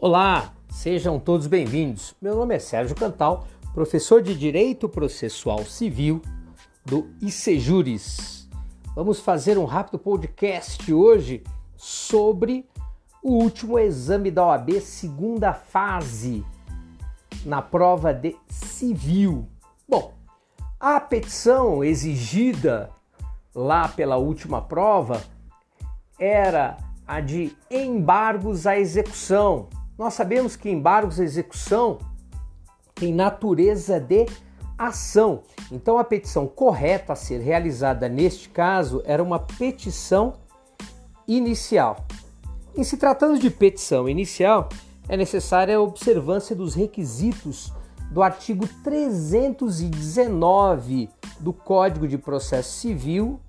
Olá, sejam todos bem-vindos. Meu nome é Sérgio Cantal, professor de Direito Processual Civil do ICEJURES. Vamos fazer um rápido podcast hoje sobre o último exame da OAB, segunda fase, na prova de civil. Bom, a petição exigida lá pela última prova era a de embargos à execução. Nós sabemos que embargos à execução tem natureza de ação. Então a petição correta a ser realizada neste caso era uma petição inicial. Em se tratando de petição inicial, é necessária a observância dos requisitos do artigo 319 do Código de Processo Civil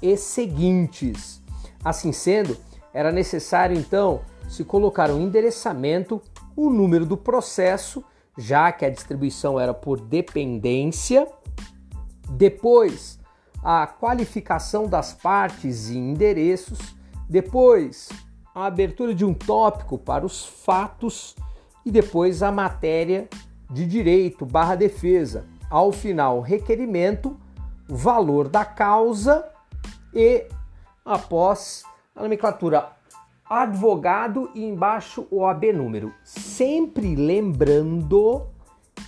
e seguintes. Assim sendo, era necessário então se colocar um endereçamento, o número do processo, já que a distribuição era por dependência, depois a qualificação das partes e endereços, depois a abertura de um tópico para os fatos. E depois a matéria de direito barra defesa. Ao final, requerimento, valor da causa e após a nomenclatura advogado e embaixo o AB número. Sempre lembrando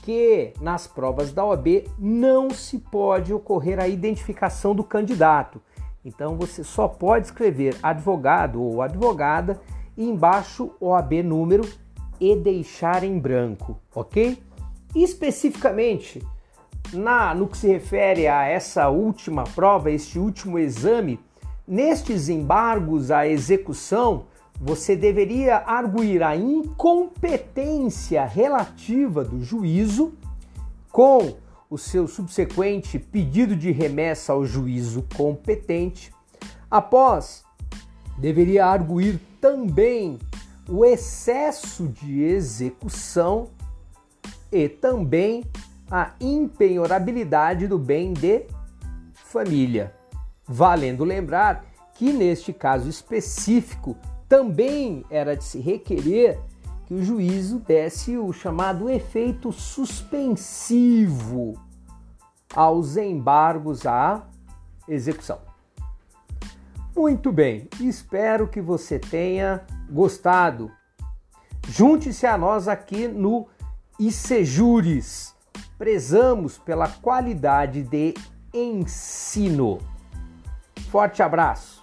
que nas provas da OAB não se pode ocorrer a identificação do candidato. Então você só pode escrever advogado ou advogada e embaixo o AB número e deixar em branco, ok? Especificamente na, no que se refere a essa última prova, este último exame, nestes embargos à execução, você deveria arguir a incompetência relativa do juízo com o seu subsequente pedido de remessa ao juízo competente. Após, deveria arguir também o excesso de execução e também a impenhorabilidade do bem de família. Valendo lembrar que neste caso específico também era de se requerer que o juízo desse o chamado efeito suspensivo aos embargos à execução. Muito bem, espero que você tenha gostado. Junte-se a nós aqui no ICEJURES. Prezamos pela qualidade de ensino. Forte abraço!